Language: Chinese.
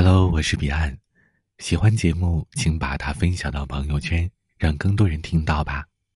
Hello，我是彼岸。喜欢节目，请把它分享到朋友圈，让更多人听到吧。